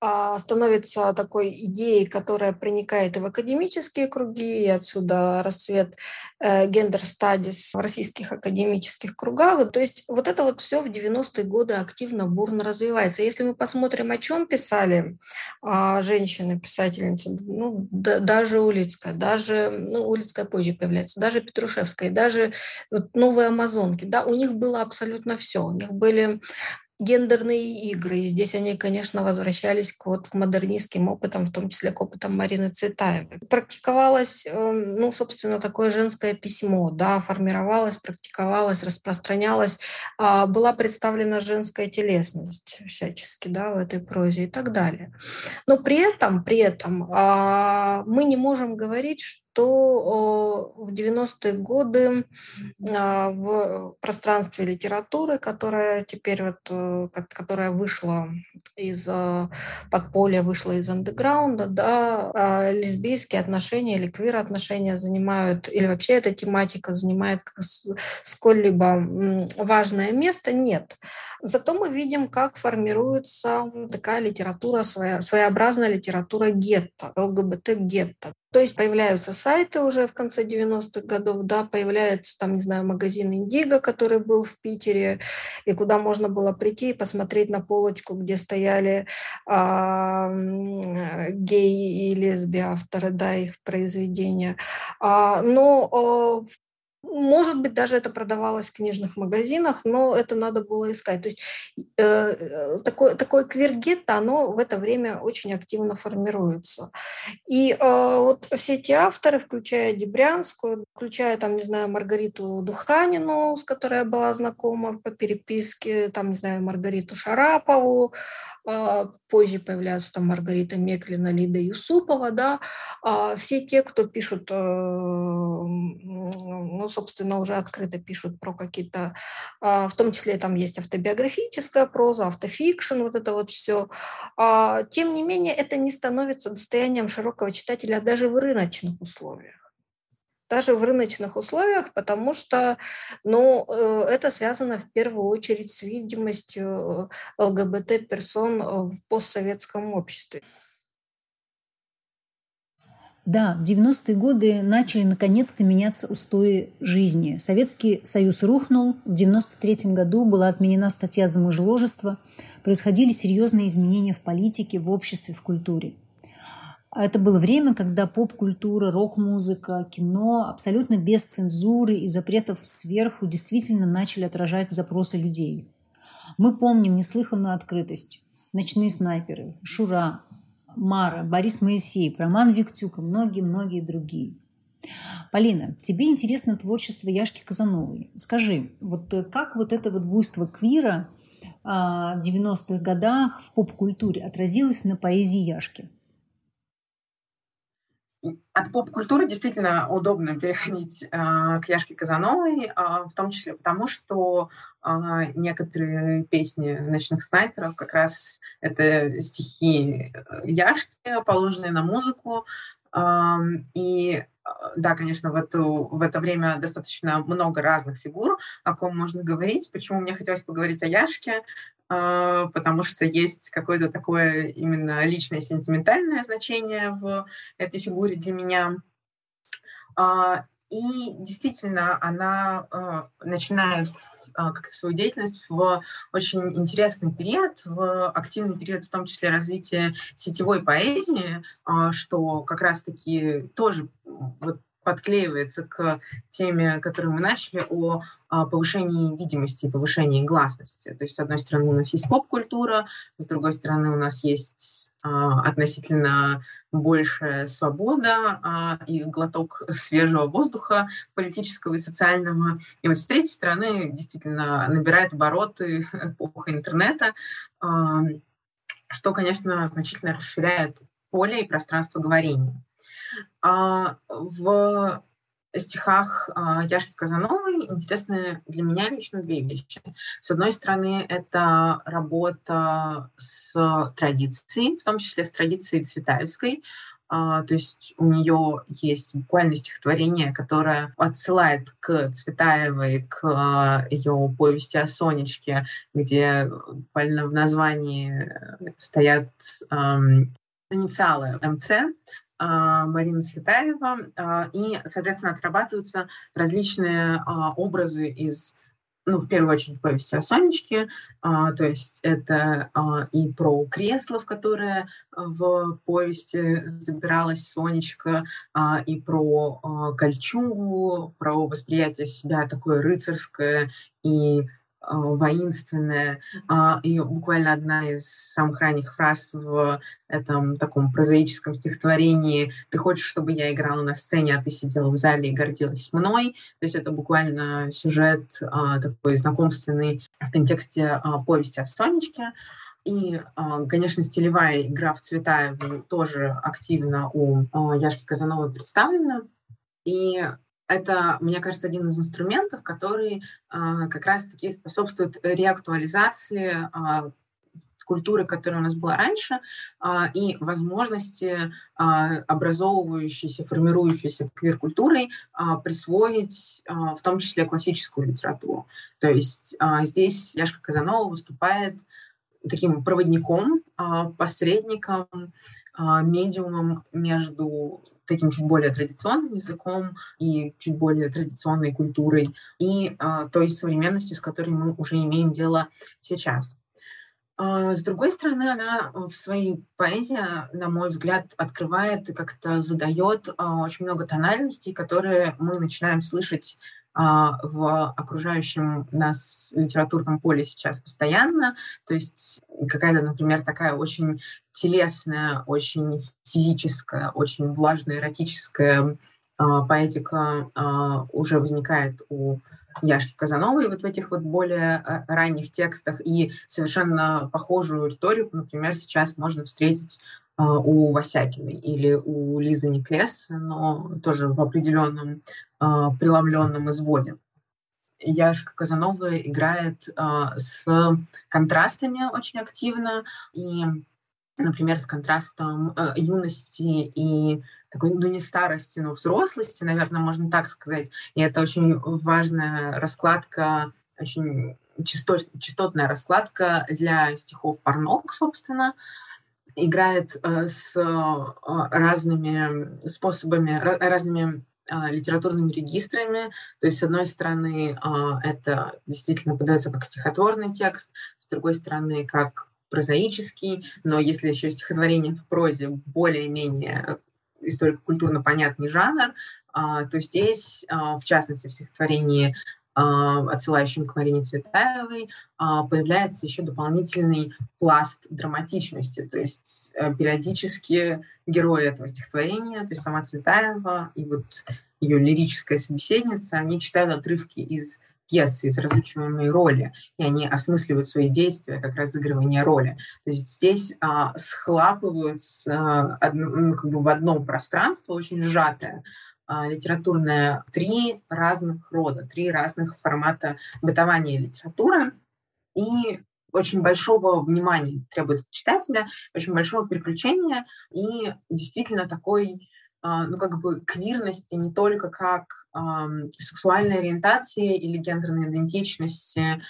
S4: э, становится такой идеей, которая проникает и в академические круги, и отсюда расцвет э, гендер-стадис в российских академических кругах. То есть вот это вот все в 90-е годы активно активно, бурно развивается. Если мы посмотрим, о чем писали а, женщины-писательницы, ну, да, даже Улицкая, даже, ну, Улицкая позже появляется, даже Петрушевская, даже вот, новые амазонки, да, у них было абсолютно все. У них были гендерные игры. И здесь они, конечно, возвращались к, вот, к модернистским опытам, в том числе к опытам Марины Цветаевой. Практиковалось, эм, ну, собственно, такое женское письмо, да, формировалось, практиковалось, распространялось. А, была представлена женская телесность всячески, да, в этой прозе и так далее. Но при этом, при этом а, мы не можем говорить, что то в 90-е годы а, в пространстве литературы, которая теперь вот, э, которая вышла из э, подполья, вышла из андеграунда, да, а, лесбийские отношения или квир-отношения занимают, или вообще эта тематика занимает сколь-либо важное место, нет. Зато мы видим, как формируется такая литература, своя, своеобразная литература гетто, ЛГБТ-гетто. То есть появляются сайты уже в конце 90-х годов, да, появляется там, не знаю, магазин Индиго, который был в Питере, и куда можно было прийти и посмотреть на полочку, где стояли а, геи и лесби авторы, да, их произведения. А, но а, может быть, даже это продавалось в книжных магазинах, но это надо было искать. То есть э, э такое, такое квиргетто, оно в это время очень активно формируется. И э, вот все эти авторы, включая Дебрянскую, включая, там, не знаю, Маргариту Духанину, с которой я была знакома по переписке, там, не знаю, Маргариту Шарапову, позже появляются там Маргарита Меклина, Лида Юсупова, да, э, все те, кто пишут, э, ну, собственно, уже открыто пишут про какие-то, а, в том числе там есть автобиографическая проза, автофикшн, вот это вот все. А, тем не менее, это не становится достоянием широкого читателя даже в рыночных условиях даже в рыночных условиях, потому что ну, э, это связано в первую очередь с видимостью э, ЛГБТ-персон в постсоветском обществе.
S1: Да, в 90-е годы начали наконец-то меняться устои жизни. Советский Союз рухнул, в 93 году была отменена статья за мужеложество, происходили серьезные изменения в политике, в обществе, в культуре. Это было время, когда поп-культура, рок-музыка, кино абсолютно без цензуры и запретов сверху действительно начали отражать запросы людей. Мы помним неслыханную открытость. «Ночные снайперы», «Шура», Мара, Борис Моисеев, Роман Виктюк и многие-многие другие. Полина, тебе интересно творчество Яшки Казановой. Скажи, вот э, как вот это вот буйство квира а, в 90-х годах в поп-культуре отразилось на поэзии Яшки?
S3: От поп-культуры действительно удобно переходить э, к Яшке Казановой, э, в том числе потому, что э, некоторые песни ночных снайперов как раз это стихи Яшки, положенные на музыку. Э, и да, конечно, в, эту, в это время достаточно много разных фигур, о ком можно говорить. Почему мне хотелось поговорить о Яшке? А, потому что есть какое-то такое именно личное сентиментальное значение в этой фигуре для меня. А, и действительно, она а, начинает как свою деятельность в очень интересный период, в активный период, в том числе развития сетевой поэзии, что как раз-таки тоже вот подклеивается к теме, которую мы начали, о а, повышении видимости и повышении гласности. То есть, с одной стороны, у нас есть поп-культура, с другой стороны, у нас есть а, относительно большая свобода а, и глоток свежего воздуха политического и социального. И вот с третьей стороны действительно набирает обороты эпоха интернета, что, конечно, значительно расширяет поле и пространство говорения. А, в стихах а, Яшки Казановой интересны для меня лично две вещи. С одной стороны, это работа с традицией, в том числе с традицией Цветаевской, Uh, то есть у нее есть буквально стихотворение, которое отсылает к Цветаевой, к uh, ее повести о Сонечке, где буквально в названии стоят инициалы МЦ, а, Марина Цветаева, а, и, соответственно, отрабатываются различные а, образы из ну, в первую очередь, повести о Сонечке, а, то есть это а, и про кресло, в которое в повести забиралась Сонечка, а, и про а, кольчугу, про восприятие себя такое рыцарское и воинственное. И буквально одна из самых ранних фраз в этом таком прозаическом стихотворении «Ты хочешь, чтобы я играла на сцене, а ты сидела в зале и гордилась мной?» То есть это буквально сюжет такой знакомственный в контексте повести о Сонечке. И, конечно, стилевая игра в цвета тоже активно у Яшки Казановой представлена. И это, мне кажется, один из инструментов, который а, как раз-таки способствует реактуализации а, культуры, которая у нас была раньше, а, и возможности образовывающейся, формирующейся квир-культурой присвоить в том числе классическую литературу. То есть здесь Яшка Казанова выступает таким проводником, посредником, медиумом между таким чуть более традиционным языком и чуть более традиционной культурой и э, той современностью, с которой мы уже имеем дело сейчас. Э, с другой стороны, она в своей поэзии, на мой взгляд, открывает и как-то задает э, очень много тональностей, которые мы начинаем слышать а, в окружающем нас литературном поле сейчас постоянно. То есть какая-то, например, такая очень телесная, очень физическая, очень влажная, эротическая а, поэтика а, уже возникает у Яшки Казановой вот в этих вот более ранних текстах. И совершенно похожую риторику, например, сейчас можно встретить у Васякиной или у Лизы Никлес, но тоже в определенном а, преломленном изводе. Яшка Казанова играет а, с контрастами очень активно, и, например, с контрастом а, юности и такой, ну, не старости, но взрослости, наверное, можно так сказать. И это очень важная раскладка, очень частот, частотная раскладка для стихов Парнок, собственно, играет э, с э, разными способами, разными а, литературными регистрами. То есть, с одной стороны, а, это действительно подается как стихотворный текст, с другой стороны, как прозаический, но если еще стихотворение в прозе более-менее историко-культурно понятный жанр, а, то здесь, в частности, в стихотворении отсылающим к Марине Цветаевой, появляется еще дополнительный пласт драматичности. То есть э, периодически герои этого стихотворения, то есть сама Цветаева и вот ее лирическая собеседница, они читают отрывки из пьесы, из разучиваемой роли, и они осмысливают свои действия как разыгрывание роли. То есть здесь а, схлапываются а, одно, ну, как бы в одно пространство, очень сжатое, а, литературное три разных рода, три разных формата бытования литературы. И очень большого внимания требует читателя, очень большого приключения и действительно такой а, ну, как бы квирности не только как э, сексуальной ориентации или гендерной идентичности,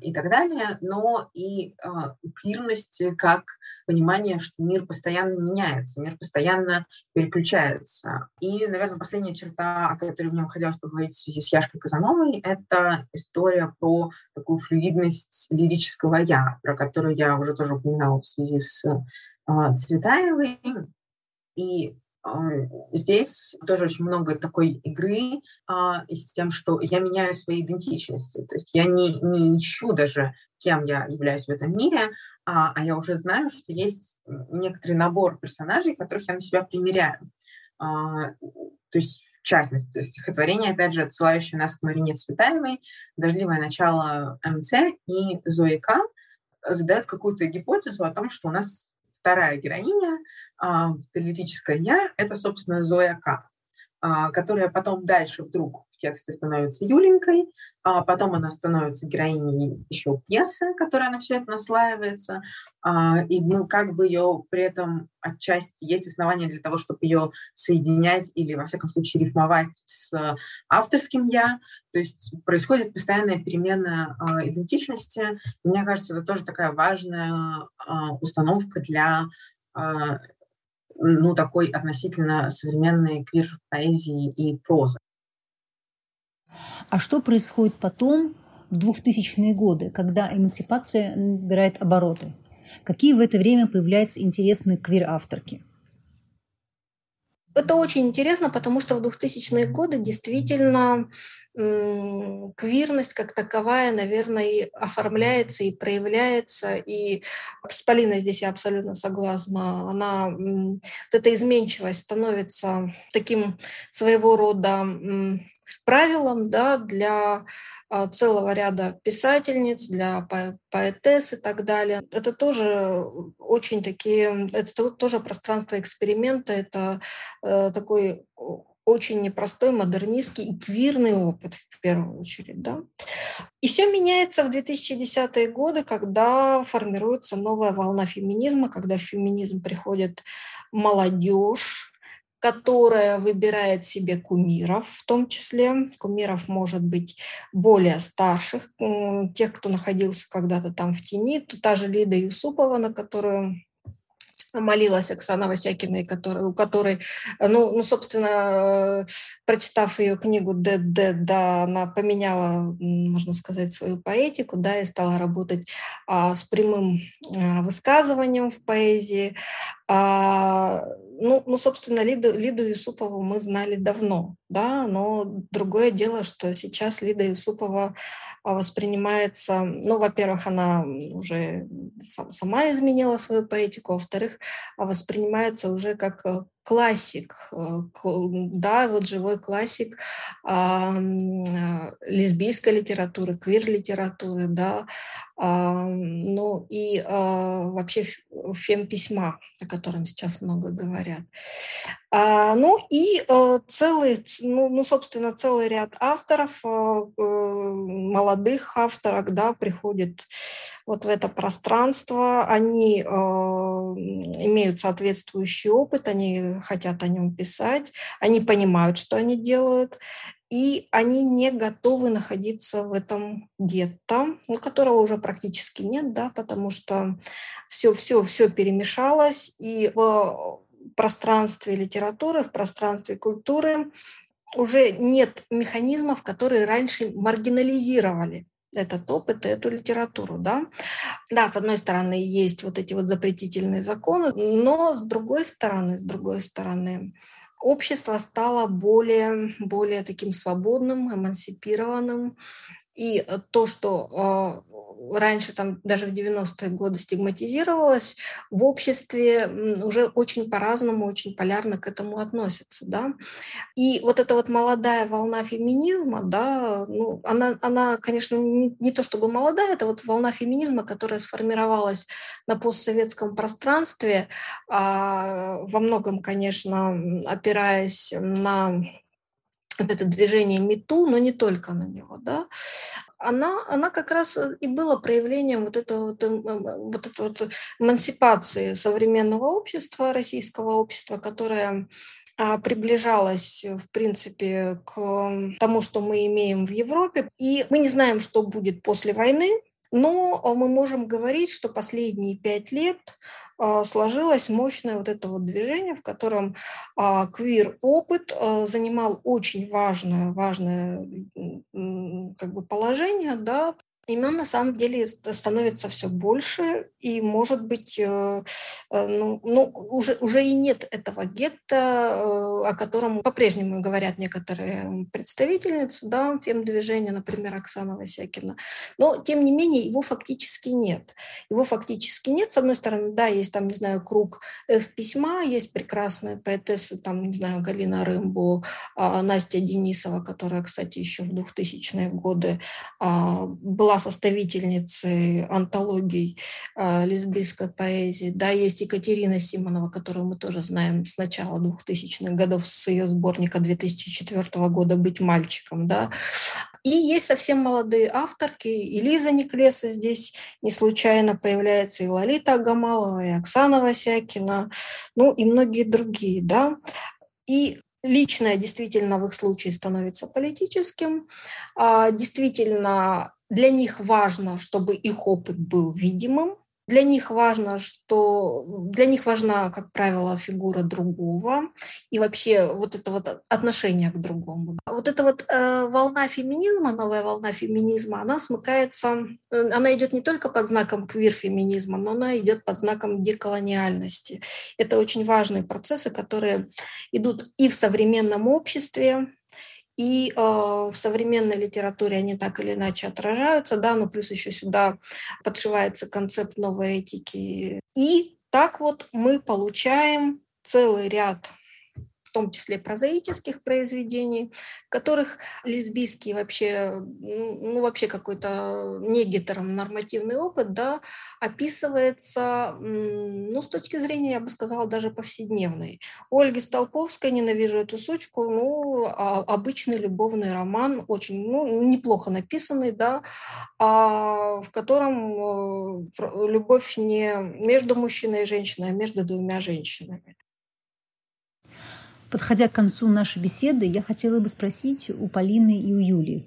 S3: и так далее, но и а, квирности как понимание, что мир постоянно меняется, мир постоянно переключается. И, наверное, последняя черта, о которой мне хотелось поговорить в связи с Яшкой Казановой, это история про такую флюидность лирического «я», про которую я уже тоже упоминала в связи с а, Цветаевой. И Здесь тоже очень много такой игры а, с тем, что я меняю свои идентичности. То есть я не, не ищу даже, кем я являюсь в этом мире, а, а я уже знаю, что есть некоторый набор персонажей, которых я на себя примеряю. А, то есть в частности, стихотворение, опять же, отсылающее нас к Марине Цветаевой, «Дождливое начало МЦ» и Зои К. задают какую-то гипотезу о том, что у нас вторая героиня — а, лирическое «я» — это, собственно, Зоя К., а, которая потом дальше вдруг в тексте становится Юленькой, а потом она становится героиней еще пьесы, которая на все это наслаивается, а, и ну, как бы ее при этом отчасти есть основания для того, чтобы ее соединять или, во всяком случае, рифмовать с авторским «я». То есть происходит постоянная перемена а, идентичности. Мне кажется, это тоже такая важная а, установка для а, ну, такой относительно современной квир-поэзии и прозы.
S1: А что происходит потом, в 2000-е годы, когда эмансипация набирает обороты? Какие в это время появляются интересные квир-авторки?
S4: Это очень интересно, потому что в 2000-е годы действительно квирность как таковая, наверное, и оформляется и проявляется. И с Полиной здесь я абсолютно согласна. Она, вот эта изменчивость становится таким своего рода правилам да, для а, целого ряда писательниц, для поэтесс и так далее. Это тоже очень такие, это тоже пространство эксперимента, это э, такой очень непростой, модернистский и квирный опыт в первую очередь. Да? И все меняется в 2010-е годы, когда формируется новая волна феминизма, когда в феминизм приходит молодежь, которая выбирает себе кумиров, в том числе кумиров может быть более старших, тех, кто находился когда-то там в тени. Тут та же Лида Юсупова, на которую молилась Оксана Васякина, который, у которой, ну, ну, собственно, прочитав ее книгу «Д, Д, да, она поменяла, можно сказать, свою поэтику, да, и стала работать а, с прямым а, высказыванием в поэзии. А, ну, ну, собственно, Лиду, Лиду Юсупову мы знали давно, да, но другое дело, что сейчас Лида Юсупова воспринимается, ну, во-первых, она уже сама изменила свою поэтику, а во-вторых, воспринимается уже как э, классик, э, да, вот живой классик а, лесбийской литературы, квир-литературы, да, а, ну и а, вообще фем-письма, о котором сейчас много говорят. А, ну и а, целый, ну, ну, собственно, целый ряд авторов, а, молодых авторов, да, приходит вот в это пространство, они э, имеют соответствующий опыт, они хотят о нем писать, они понимают, что они делают, и они не готовы находиться в этом гетто, ну, которого уже практически нет, да, потому что все, все, все перемешалось, и в пространстве литературы, в пространстве культуры уже нет механизмов, которые раньше маргинализировали этот опыт и эту литературу, да. Да, с одной стороны, есть вот эти вот запретительные законы, но с другой стороны, с другой стороны, общество стало более, более таким свободным, эмансипированным, и э, то, что э, раньше там даже в 90-е годы стигматизировалось, в обществе уже очень по-разному, очень полярно к этому относятся. Да? И вот эта вот молодая волна феминизма, да, ну, она, она, конечно, не, не то чтобы молодая, это вот волна феминизма, которая сформировалась на постсоветском пространстве, а, во многом, конечно, опираясь на вот это движение МИТУ, но не только на него, да, она, она как раз и была проявлением вот этого вот, эм, эм, вот, этого вот эмансипации современного общества, российского общества, которое а, приближалась, в принципе, к тому, что мы имеем в Европе. И мы не знаем, что будет после войны, но мы можем говорить, что последние пять лет а, сложилось мощное вот это вот движение, в котором а, квир-опыт а, занимал очень важное, важное как бы положение, да, имен на самом деле становится все больше, и, может быть, э, э, ну, ну, уже, уже и нет этого гетто, э, о котором по-прежнему говорят некоторые представительницы да, фем-движения, например, Оксана Васякина. Но, тем не менее, его фактически нет. Его фактически нет. С одной стороны, да, есть там, не знаю, круг F-письма, есть прекрасные поэтессы, там, не знаю, Галина Рымбо, а, Настя Денисова, которая, кстати, еще в 2000-е годы а, была была составительницей антологий э, лесбийской поэзии. Да, есть Екатерина Симонова, которую мы тоже знаем с начала 2000-х годов, с ее сборника 2004 года «Быть мальчиком». Да. И есть совсем молодые авторки. И Лиза Неклеса здесь не случайно появляется, и Лолита Агамалова, и Оксана Васякина, ну и многие другие. Да. И личное действительно в их случае становится политическим. А, действительно, для них важно, чтобы их опыт был видимым, для них важно, что для них важна, как правило, фигура другого и вообще вот это вот отношение к другому. Вот эта вот э, волна феминизма, новая волна феминизма, она смыкается, э, она идет не только под знаком квир-феминизма, но она идет под знаком деколониальности. Это очень важные процессы, которые идут и в современном обществе, и э, в современной литературе они так или иначе отражаются, да, но плюс еще сюда подшивается концепт новой этики. И так вот мы получаем целый ряд том числе прозаических произведений, в которых лесбийский вообще, ну, вообще какой-то не гетеронормативный опыт, да, описывается, ну, с точки зрения, я бы сказала, даже повседневной. У Ольги Столповской «Ненавижу эту сучку», ну, а, обычный любовный роман, очень, ну, неплохо написанный, да, а, в котором э, любовь не между мужчиной и женщиной, а между двумя женщинами.
S1: Подходя к концу нашей беседы, я хотела бы спросить у Полины и у Юли,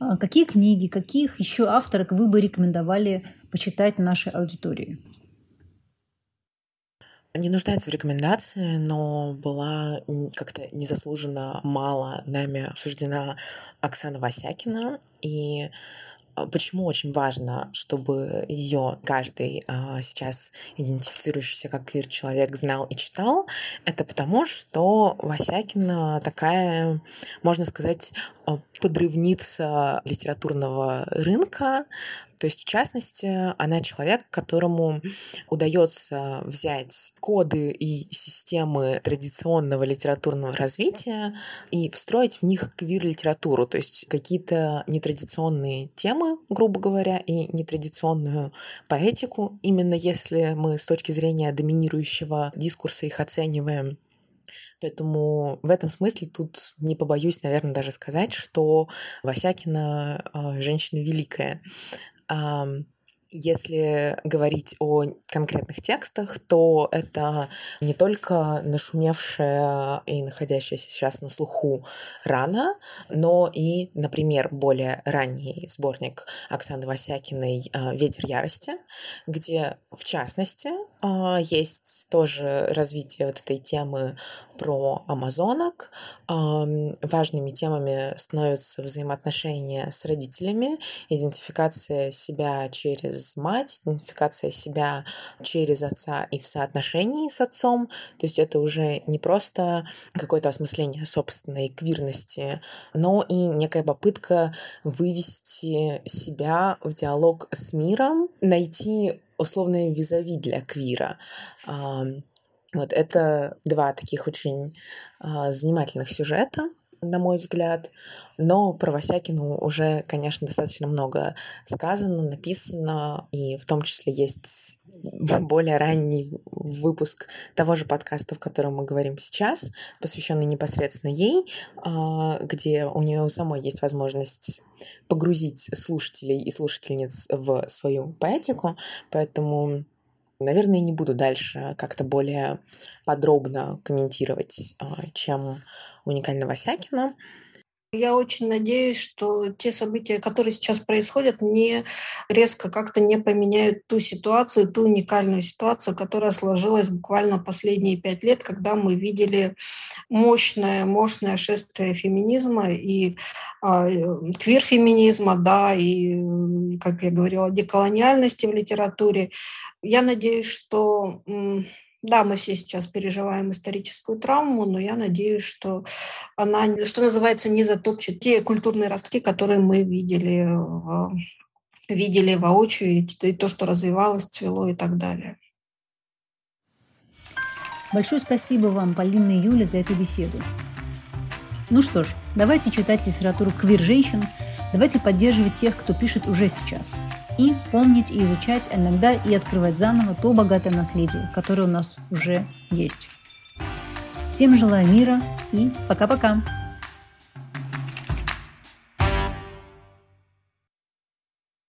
S1: а, какие книги, каких еще авторок вы бы рекомендовали почитать нашей аудитории?
S5: Не нуждается в рекомендации, но была как-то незаслуженно мало нами обсуждена Оксана Васякина. И почему очень важно, чтобы ее каждый а, сейчас идентифицирующийся как квир-человек знал и читал? Это потому, что Васякина такая, можно сказать, а, подрывница литературного рынка, то есть, в частности, она человек, которому удается взять коды и системы традиционного литературного развития и встроить в них квир-литературу, то есть какие-то нетрадиционные темы, грубо говоря, и нетрадиционную поэтику, именно если мы с точки зрения доминирующего дискурса их оцениваем. Поэтому в этом смысле тут не побоюсь, наверное, даже сказать, что Васякина э, женщина великая. um, Если говорить о конкретных текстах, то это не только нашумевшая и находящаяся сейчас на слуху рана, но и, например, более ранний сборник Оксаны Васякиной а, «Ветер ярости», где, в частности, а, есть тоже развитие вот этой темы про амазонок. Важными темами становятся взаимоотношения с родителями, идентификация себя через мать, идентификация себя через отца и в соотношении с отцом. То есть это уже не просто какое-то осмысление собственной квирности, но и некая попытка вывести себя в диалог с миром, найти условное визави для квира. Вот это два таких очень а, занимательных сюжета, на мой взгляд. Но про Васякину уже, конечно, достаточно много сказано, написано, и в том числе есть более ранний выпуск того же подкаста, в котором мы говорим сейчас, посвященный непосредственно ей, а, где у нее у самой есть возможность погрузить слушателей и слушательниц в свою поэтику, поэтому Наверное, не буду дальше как-то более подробно комментировать, а, чем уникального Васякина.
S4: Я очень надеюсь, что те события, которые сейчас происходят, не резко как-то не поменяют ту ситуацию, ту уникальную ситуацию, которая сложилась буквально последние пять лет, когда мы видели мощное, мощное шествие феминизма и э, квир-феминизма, да, и, как я говорила, деколониальности в литературе. Я надеюсь, что да, мы все сейчас переживаем историческую травму, но я надеюсь, что она, что называется, не затопчет те культурные ростки, которые мы видели, видели воочию, и то, что развивалось, цвело и так далее.
S1: Большое спасибо вам, Полина и Юля, за эту беседу. Ну что ж, давайте читать литературу квир-женщин, давайте поддерживать тех, кто пишет уже сейчас – и помнить и изучать, иногда и открывать заново то богатое наследие, которое у нас уже есть. Всем желаю мира и пока-пока!